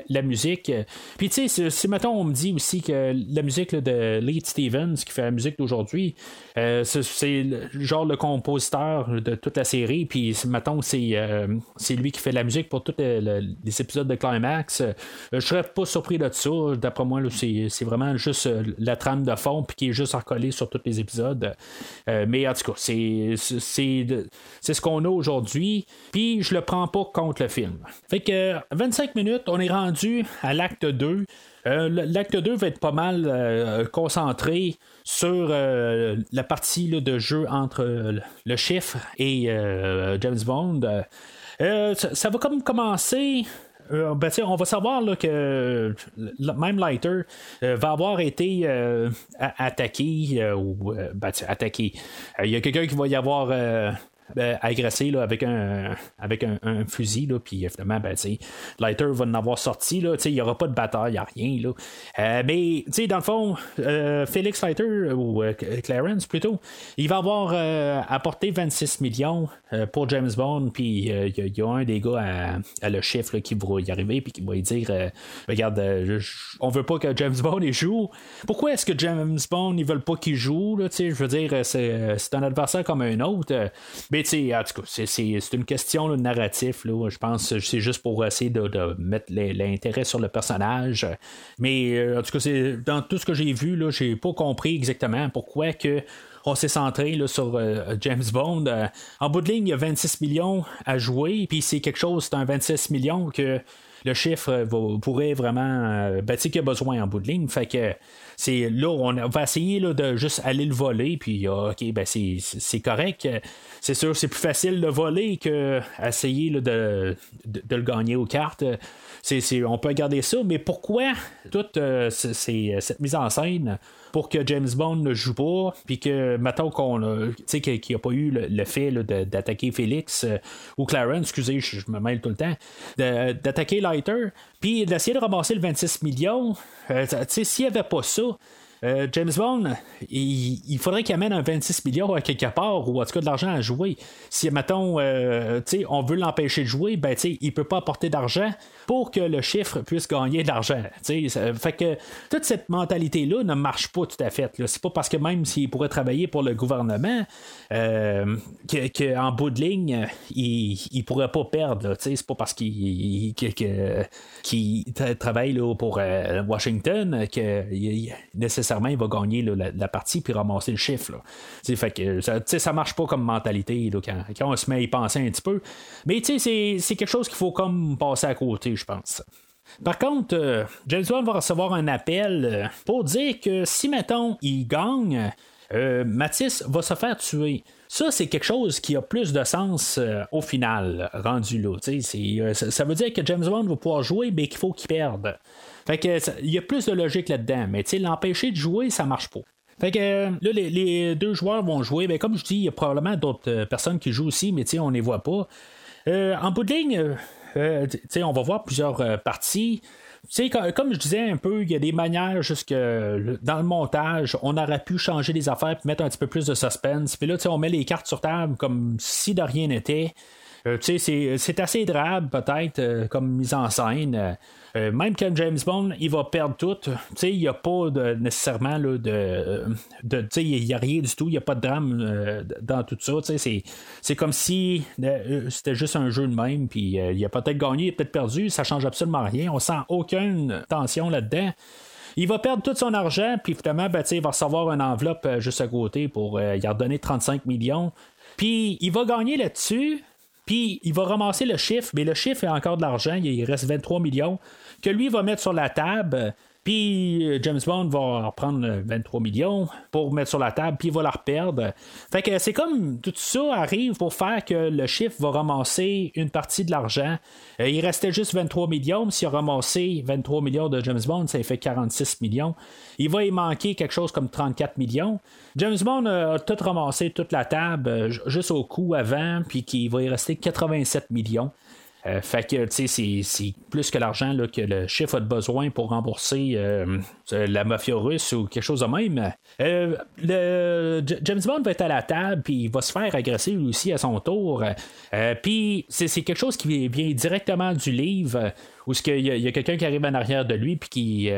la, musique. Puis tu sais, si mettons, on me dit aussi que la musique de Lee Stevens, qui fait la musique d'aujourd'hui, c'est genre le compositeur de toute la série, puis mettons, c'est, c'est lui qui fait la musique pour toute la, les épisodes de Climax. Euh, je serais pas surpris de ça. D'après moi, c'est vraiment juste euh, la trame de fond puis qui est juste recollée sur tous les épisodes. Euh, mais en tout cas, c'est ce qu'on a aujourd'hui. Puis je le prends pas contre le film. Fait que 25 minutes, on est rendu à l'acte 2. L'acte 2 va être pas mal concentré sur la partie de jeu entre le chiffre et James Bond. Euh, ça, va comme commencer. Euh, ben, on va savoir là, que même Lighter euh, va avoir été attaqué ou ben, attaqué. Il y a quelqu'un qui va y avoir ben, agressé là, avec un avec un, fusil, là, puis évidemment, ben, Leiter va en avoir sorti, là, il n'y aura pas de bataille, il n'y a rien, là. Euh, mais, dans le fond, euh, Félix Leiter, ou euh, Clarence plutôt, il va avoir euh, apporté 26 millions pour James Bond, puis il y, a un des gars à, le chiffre là, qui va y arriver, puis qui va lui dire Regarde, on veut pas que James Bond il joue. Pourquoi est-ce que James Bond ils veulent pas qu'il joue Je veux dire, c'est, c'est un adversaire comme un autre. euh, Mais tu sais, en tout cas, c'est, une question de narratif. Là, je pense que c'est juste pour essayer de, de mettre l'intérêt sur le personnage. Mais euh, en tout cas, dans tout ce que j'ai vu, là, j'ai pas compris exactement pourquoi que on s'est centré là, sur euh, James Bond. Euh, en bout de ligne, il y a 26 millions à jouer, puis c'est quelque chose, c'est un 26 millions que le chiffre pourrait vraiment. Euh, ben, tu sais qu'il a besoin en bout de ligne. Fait que c'est là, on va essayer là, de juste aller le voler, puis ah, OK, ben c'est, correct. C'est sûr, c'est plus facile de voler que essayer de, de le gagner aux cartes. Euh, on peut regarder ça, mais pourquoi toute euh, c'est- cette mise en scène pour que James Bond ne joue pas, puis que, mettons qu'on a, qu'il n'y a pas eu le, le fait d'attaquer Félix euh, ou Clarence, excusez, je, me mêle tout le temps, d'attaquer Lighter, puis d'essayer de ramasser le 26 millions. Euh, s'il n'y avait pas ça, euh, James Bond, il, faudrait qu'il amène un 26 millions à quelque part, ou en tout cas de l'argent à jouer. Si, mettons, euh, on veut l'empêcher de jouer, ben, il peut pas apporter d'argent pour que le chiffre puisse gagner de l'argent. Fait que toute cette mentalité-là ne marche pas tout à fait. C'est pas parce que même s'il pourrait travailler pour le gouvernement, euh, que- qu'en bout de ligne, il, il pourrait pas perdre. C'est pas parce qu'il qu'il travaille pour Washington que il- nécessairement il va gagner la, partie puis ramasser le chiffre. Fait que ça, ça marche pas comme mentalité quand, on se met à y penser un petit peu. Mais c'est- quelque chose qu'il faut comme passer à côté, je pense. Par contre, euh, James Bond va recevoir un appel euh, pour dire que si, mettons, il gagne, euh, Matisse va se faire tuer. Ça, c'est quelque chose qui a plus de sens euh, au final, rendu là. Ça veut dire que James Bond va pouvoir jouer, mais qu'il faut qu'il perde. Fait que il y a plus de logique là-dedans. Mais l'empêcher de jouer, ça marche pas. Fait que euh, là, les, deux joueurs vont jouer. Ben, comme je dis, il y a probablement d'autres euh, personnes qui jouent aussi, mais on les voit pas. Euh, en bout de ligne, on va voir plusieurs parties. Comme, comme je disais un peu, il y a des manières jusque dans le montage, on aurait pu changer les affaires et mettre un petit peu plus de suspense. Puis là, on met les cartes sur table comme si de rien n'était. C'est- assez drabe peut-être comme mise en scène. Euh, même quand James Bond, il va perdre tout. Il n'y a pas nécessairement là, de, de il n'y a rien du tout. Il n'y a pas de drame euh, dans tout ça. C'est, comme si euh, c'était juste un jeu de même. Puis il a peut-être gagné, il a peut-être perdu. Ça change absolument rien. On sent aucune tension là-dedans. Il va perdre tout son argent, puis finalement, ben, il va recevoir une enveloppe juste à côté pour y redonner 35 millions. Puis il va gagner là-dessus, puis il va ramasser le chiffre, mais le chiffre est encore de l'argent, il reste 23 millions, que lui va mettre sur la table. Puis euh, James Bond va reprendre euh, 23 millions pour mettre sur la table, puis il va la reperdre. Fait que c'est comme tout ça arrive pour faire que le chiffre va ramasser une partie de l'argent. Euh, il restait juste 23 millions. S'il a ramassé 23 millions de James Bond, ça fait 46 millions. Il va y manquer quelque chose comme 34 millions. James Bond a tout ramassé, toute la table, euh, ju- juste au coup avant, puis qu'il va y rester 87 millions. Euh, fait que, tu sais, c'est- plus que l'argent que le chiffre a besoin pour rembourser euh, euh, la mafia russe ou quelque chose de même. Euh, le, James Bond va être à la table, puis il va se faire agresser lui aussi à son tour. Puis c'est quelque chose qui vient directement du livre, où il y a, il y a quelqu'un qui arrive en arrière de lui, puis qui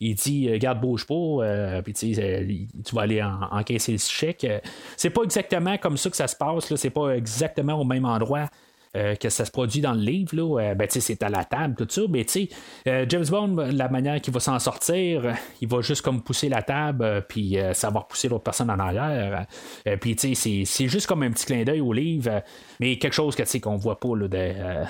il dit Garde, bouge pas, euh, puis tu vas aller en- encaisser le chèque. C'est pas exactement comme ça que ça se passe, c'est pas exactement au même endroit. Euh, que ça se produit dans le livre, là, euh, ben, c'est à la table, tout ça, mais euh, James Bond, la manière qu'il va s'en sortir, il va juste comme pousser la table, puis euh, ça va repousser l'autre personne en arrière, puis c'est- juste comme un petit clin d'œil au livre, mais quelque chose que, qu'on voit pas, là,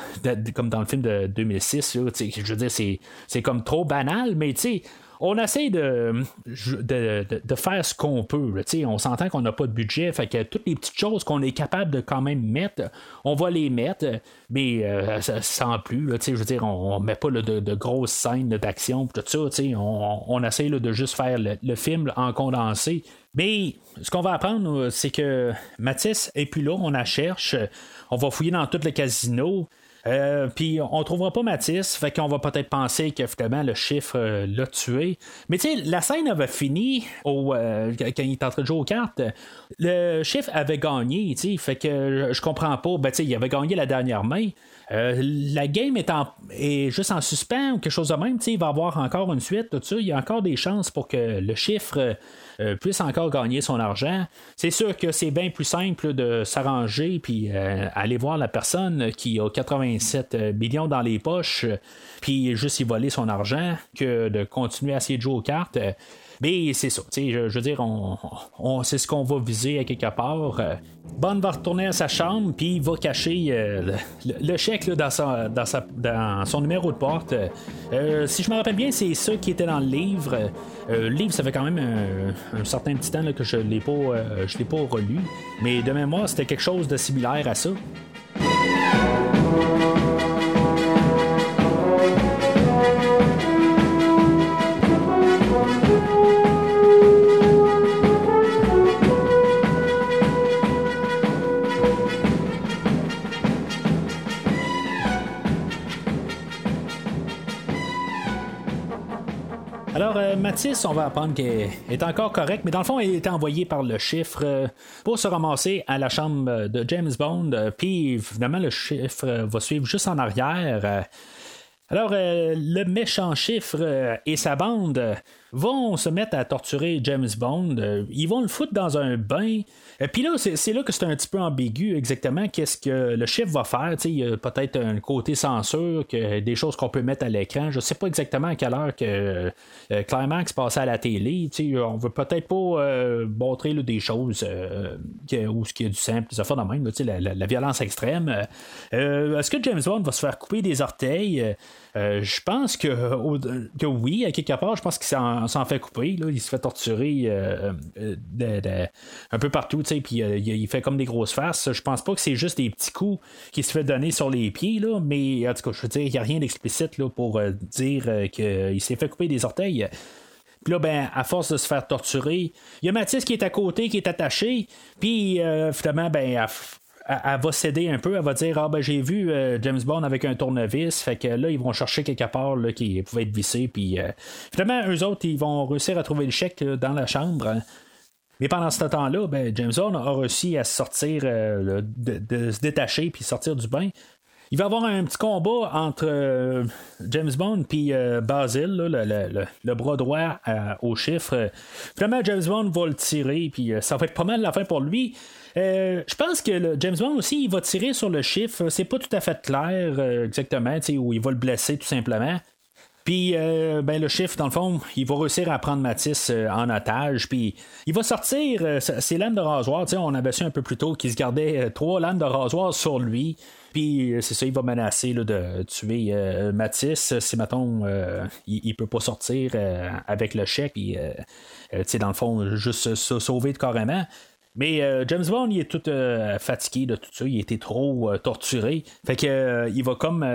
comme dans le film de 2006, là, tu sais, je veux dire, c'est c'est comme trop banal, mais tu sais, on essaie de, de, de, faire ce qu'on peut. on s'entend qu'on n'a pas de budget, fait que toutes les petites choses qu'on est capable de quand même mettre, on va les mettre, mais euh, sans plus. je veux dire, on, ne met pas de, grosses scènes d'action, tout ça. On, on essaie de juste faire le, film en condensé. Mais ce qu'on va apprendre, c'est que Mathis est plus là, on la cherche. On va fouiller dans tous les casinos. Euh, puis on trouvera pas Matisse, fait qu'on va peut-être penser que finalement le chiffre euh, l'a tué. Mais tu sais, la scène avait fini au, euh, quand il est en train de jouer aux cartes. Le chiffre avait gagné, tu sais, fait que je comprends pas. Ben tu sais, il avait gagné la dernière main. La game est, est, juste en suspens ou quelque chose de même, il va avoir encore une suite, tout ça. Il y a encore des chances pour que le chiffre euh, puisse encore gagner son argent. C'est sûr que c'est bien plus simple de s'arranger puis euh, aller voir la personne qui a 87 euh, millions dans les poches puis juste y voler son argent que de continuer à essayer de jouer aux cartes. Mais c'est ça, je, je veux dire, on, c'est ce qu'on va viser à quelque part. Bond va retourner à sa chambre, puis il va cacher le, chèque dans, dans, son numéro de porte. si je me rappelle bien, c'est ça qui était dans le livre. le livre, ça fait quand même un, certain petit temps que je ne l'ai pas, l'ai pas relu. Mais de mémoire, c'était quelque chose de similaire à ça. On va apprendre qu'elle est encore correcte, mais dans le fond, elle est envoyée par le chiffre euh, pour se ramasser à la chambre de James Bond. Euh, puis, évidemment, le chiffre va suivre juste en arrière. Euh. Alors, le méchant chiffre et sa bande vont se mettre à torturer James Bond. Ils vont le foutre dans un bain. Et puis là, c'est là que c'est un petit peu ambigu exactement qu'est-ce que le chiffre va faire. il y a peut-être un côté censure, que des choses qu'on peut mettre à l'écran. Je ne sais pas exactement à quelle heure que euh, Climax passait à la télé. On veut peut-être pas euh, montrer des choses euh, où ce qui est du simple, des affaires de même, la, violence extrême. Est-ce que James Bond va se faire couper des orteils? Je pense que, que oui, à quelque part, je pense qu'il s'en fait couper. Là. Il se fait torturer un peu partout puis euh, il fait comme des grosses faces. Je pense pas que c'est juste des petits coups qui se fait donner sur les pieds, là, mais en tout cas, je veux dire, il n'y a rien d'explicite pour euh, dire euh, qu'il s'est fait couper des orteils. Puis là, ben, à force de se faire torturer, il y a Mathis qui est à côté, qui est attaché, puis finalement, ben, elle, va céder un peu, elle va dire Ah ben j'ai vu James Bond avec un tournevis, fait que là ils vont chercher quelque part là, qui pouvait être vissé, puis finalement eux autres ils vont réussir à trouver le chèque dans la chambre. Mais pendant ce temps-là, ben, James Bond a réussi à sortir, euh, de, se détacher puis sortir du bain. Il va y avoir un petit combat entre euh, James Bond et euh, Basil, le, bras droit au chiffre. Vraiment, James Bond va le tirer, puis ça va être pas mal la fin pour lui. Je pense que James Bond aussi, il va tirer sur le chiffre. C'est pas tout à fait clair exactement, où il va le blesser tout simplement. Puis, euh, ben, le chiffre, dans le fond, il va réussir à prendre Matisse euh, en otage. Puis, il va sortir euh, ses lames de rasoir. On avait su un peu plus tôt qu'il se gardait trois lames de rasoir sur lui. Puis, c'est ça, il va menacer de tuer Matisse si, mettons, il, il, peut pas sortir avec le chèque. Puis, dans le fond, juste se sauver carrément. Mais euh, James Bond, il est tout euh, fatigué de tout ça. Il été trop euh, torturé. Fait que il va comme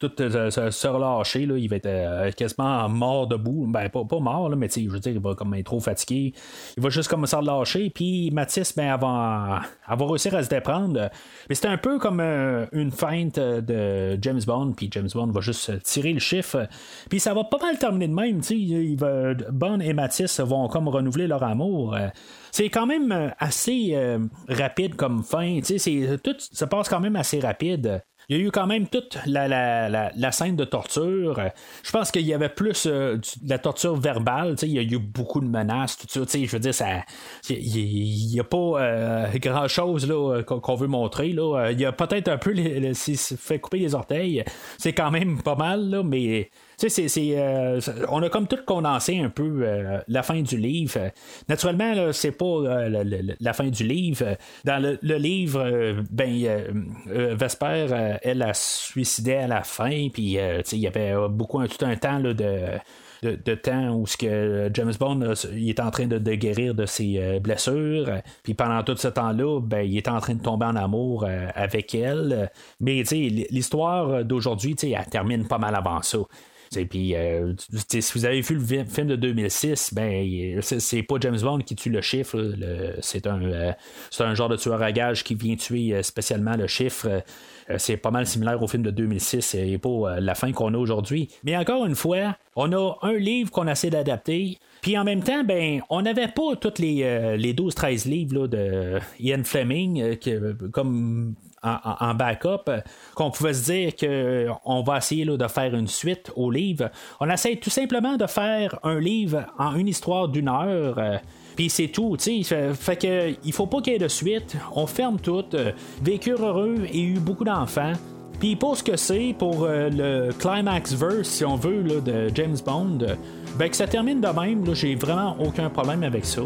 tout se relâcher. Là. Il va être quasiment mort debout. Ben, pas, pas mort, là, mais je veux dire, il va comme être trop fatigué. Il va juste commencer à relâcher. Puis Mathis, ben, avant, va réussir à se déprendre. Mais c'est un peu comme une feinte de James Bond. Puis James Bond va juste tirer le chiffre. Puis ça va pas mal terminer de même. Il va, Bond et Mathis vont comme renouveler leur amour. C'est quand même assez euh, rapide comme fin. C'est, tout se passe quand même assez rapide. Il y a eu quand même toute la, la, scène de torture. Je pense qu'il y avait plus euh, de la torture verbale. Il y a eu beaucoup de menaces, tout ça. Je veux dire, ça. Il n'y a pas grand chose là, qu'on veut montrer. Là. Il y a peut-être un peu s'il se fait couper les orteils. C'est quand même pas mal, là, mais tu sais, c'est, euh, on a comme tout condensé un peu euh, la fin du livre. Naturellement, c'est pas euh, la, fin du livre. Dans le, livre, ben, Vesper, elle a suicidé à la fin, puis il y avait beaucoup tout un temps de de, temps où ce que James Bond il est en train de, guérir de ses blessures. Puis pendant tout ce temps-là, ben, il est en train de tomber en amour avec elle. Mais l'histoire d'aujourd'hui, elle termine pas mal avant ça. Et puis, euh, si vous avez vu le film de 2006, ben, c'est pas James Bond qui tue le chiffre. C'est un, euh, un genre de tueur à gage qui vient tuer euh, spécialement le chiffre. C'est pas mal similaire au film de 2006 et pas la fin qu'on a aujourd'hui. Mais encore une fois, on a un livre qu'on essaie d'adapter. Puis en même temps, ben, on n'avait pas tous les, les 12-13 livres de Ian Fleming que- comme en, backup, euh, qu'on pouvait se dire qu'on va essayer de faire une suite au livre. On essaie tout simplement de faire un livre en une histoire d'une heure. euh, puis c'est tout, tu sais. Fait, que il faut pas qu'il y ait de suite. On ferme tout. euh, vécurent heureux et eu beaucoup d'enfants. Puis pour ce que c'est, pour euh, le climax verse, si on veut, là, de James Bond, euh, ben que ça termine de même, j'ai vraiment aucun problème avec ça.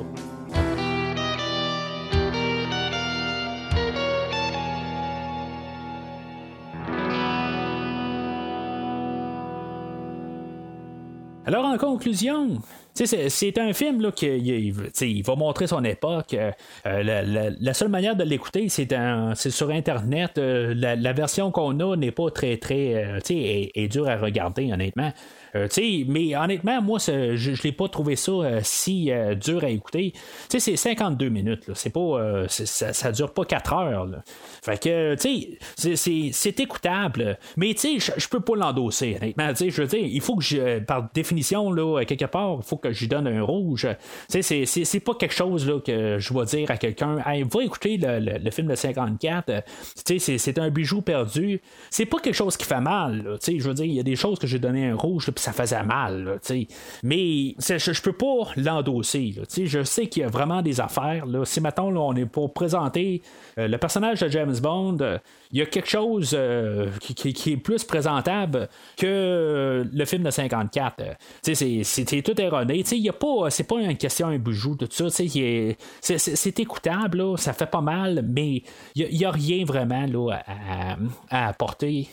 Alors, en conclusion, c'est un film là, qui il, va montrer son époque. euh, euh, la, seule manière de l'écouter, c'est sur Internet. Euh, la, version qu'on a n'est pas très, très. euh, est, est dure à regarder, honnêtement. Euh, mais honnêtement, moi, je ne l'ai pas trouvé ça euh, si euh, dur à écouter. C'est 52 minutes. C'est pas, ça, ça dure pas 4 heures. Fait que, c'est- écoutable. Mais, tu sais, je- peux pas l'endosser, honnêtement. Je veux dire, il faut que je, par définition, là, quelque part, il faut que je lui donne un rouge. Tu sais, c'est- pas quelque chose que je vais dire à quelqu'un, hey, va écouter le, le- film de 54. Euh, Tu sais, c'est- un bijou perdu. C'est pas quelque chose qui fait mal. je veux dire, il y a des choses que j'ai donné un rouge, ça faisait mal. Mais je, je peux pas l'endosser. Je sais qu'il y a vraiment des affaires. Là. Si, là, on est pour présenter euh, le personnage de James Bond, euh, il y a quelque chose euh, qui, est plus présentable que le film de 54. Euh, tu sais, c'est- tout erroné. Y a pas, c'est pas une question un bijou, tout ça. C'est- écoutable, là, ça fait pas mal, mais il n'y a, rien vraiment là, à, à apporter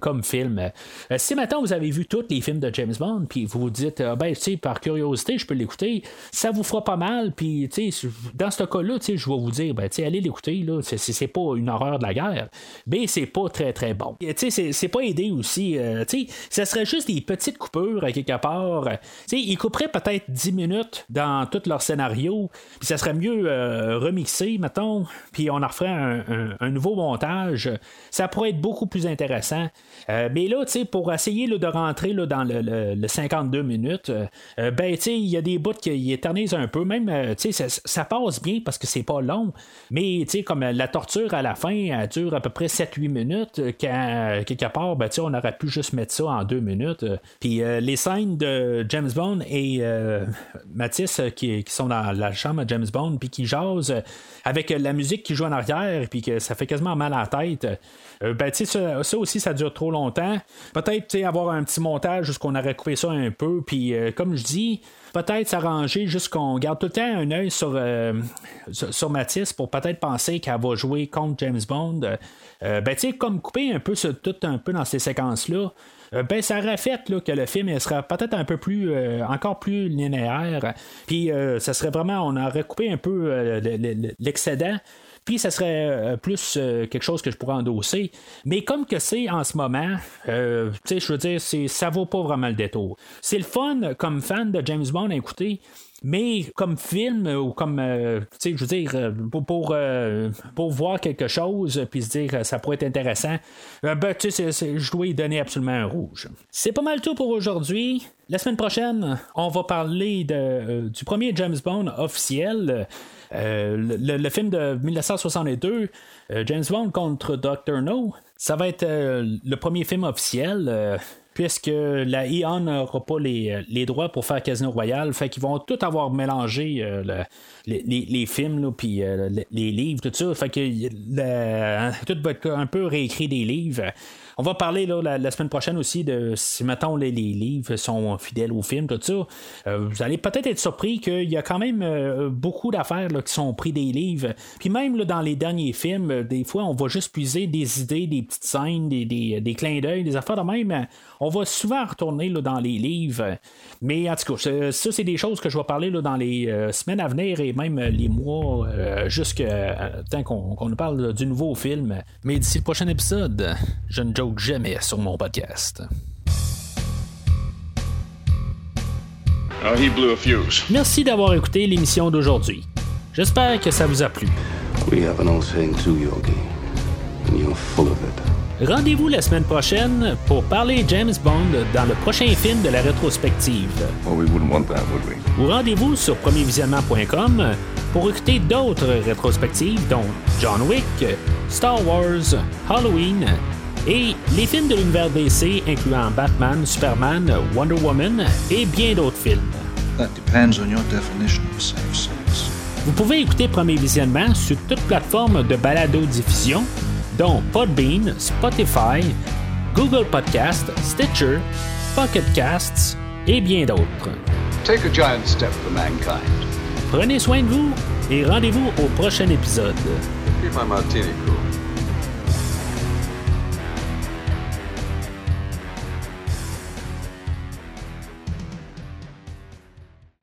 comme film. Si maintenant vous avez vu tous les films de James Bond, puis vous vous dites, ah, ben, tu par curiosité, je peux l'écouter, ça vous fera pas mal, puis, tu dans ce cas-là, tu je vais vous dire, ben, tu allez l'écouter, là, c'est- pas une horreur de la guerre, mais c'est pas très, très bon. Tu sais, c'est- pas aidé aussi, euh, tu sais, ça serait juste des petites coupures à quelque part. Tu sais, ils couperaient peut-être 10 minutes dans tout leur scénario, puis ça serait mieux euh, remixé, mettons, puis on en referait un, un- un nouveau montage. Ça pourrait être beaucoup plus intéressant. Euh, mais là, tu sais, pour essayer là, de rentrer dans le, le- le 52 minutes, euh, euh, ben, il y a des bouts qui éternisent un peu. Même, euh, ça, ça passe bien parce que c'est pas long. Mais, comme la torture à la fin, elle dure à peu près 7-8 minutes. Quand, quelque part, ben, on aurait pu juste mettre ça en 2 minutes. Puis les scènes de James Bond et euh, qui, sont dans la chambre de James Bond, puis qui jasent avec la musique qui joue en arrière, puis que ça fait quasiment mal à la tête. ben, ça, ça aussi, ça dure trop longtemps. Peut-être, avoir un petit montage jusqu'on aurait coupé ça un peu, puis euh, comme je dis, peut-être s'arranger juste qu'on garde tout le temps un œil sur, euh, sur, Mathis pour peut-être penser qu'elle va jouer contre James Bond. Euh, ben, tu sais, comme couper un peu tout un peu dans ces séquences-là. ben, ça aurait fait là, que le film il sera peut-être un peu plus, encore plus linéaire. Puis, ça serait vraiment, on aurait coupé un peu le- le- l'excédent. Ça serait euh, plus euh, quelque chose que je pourrais endosser. Mais comme que c'est en ce moment, euh, tu sais, je veux dire, c'est, ça vaut pas vraiment le détour. C'est le fun comme fan de James Bond à écouter. Mais comme film euh, ou comme, euh, tu sais, je veux dire, euh, pour, pour, pour voir quelque chose puis se dire ça pourrait être intéressant, ben, tu sais, je dois y donner absolument un rouge. C'est pas mal tout pour aujourd'hui. La semaine prochaine, on va parler de, du premier James Bond officiel. Le, film de 1962, euh, James Bond contre Dr. No, ça va être le premier film officiel. Euh, puisque la EON n'aura pas les, les droits pour faire Casino Royale, fait qu'ils vont tout avoir mélangé euh, le- les, films, puis euh, les, livres, tout ça, fait que tout va être un peu réécrit des livres. On va parler la, semaine prochaine aussi de si, mettons, les, livres sont fidèles au film, tout ça. Euh, vous allez peut-être être surpris qu'il y a quand même euh, beaucoup d'affaires qui sont pris des livres. Puis même dans les derniers films, euh, des fois, on va juste puiser des idées, des petites scènes, des, clins d'œil, des affaires de même. On va souvent retourner dans les livres. Mais en tout cas, ça, c'est des choses que je vais parler dans les semaines à venir et même les mois, jusqu'à temps qu'on nous parle du nouveau film. Mais d'ici le prochain épisode, je ne jamais sur mon podcast. Oh, he blew a fuse. Merci d'avoir écouté l'émission d'aujourd'hui. J'espère que ça vous a plu. We have an old saying too, Yogi, and you're full of it. Rendez-vous la semaine prochaine pour parler James Bond dans le prochain film de la rétrospective. Well, we wouldn't want that, would we? Ou rendez-vous sur premiervisionnement.com pour écouter d'autres rétrospectives dont John Wick, Star Wars, Halloween et les films de l'univers DC incluant Batman, Superman, Wonder Woman et bien d'autres films. Vous pouvez écouter Premier Visionnement sur toute plateforme de balado-diffusion, dont Podbean, Spotify, Google Podcast, Stitcher, Pocket Casts et bien d'autres. Prenez soin de vous et rendez-vous au prochain épisode. Keep my martini cool.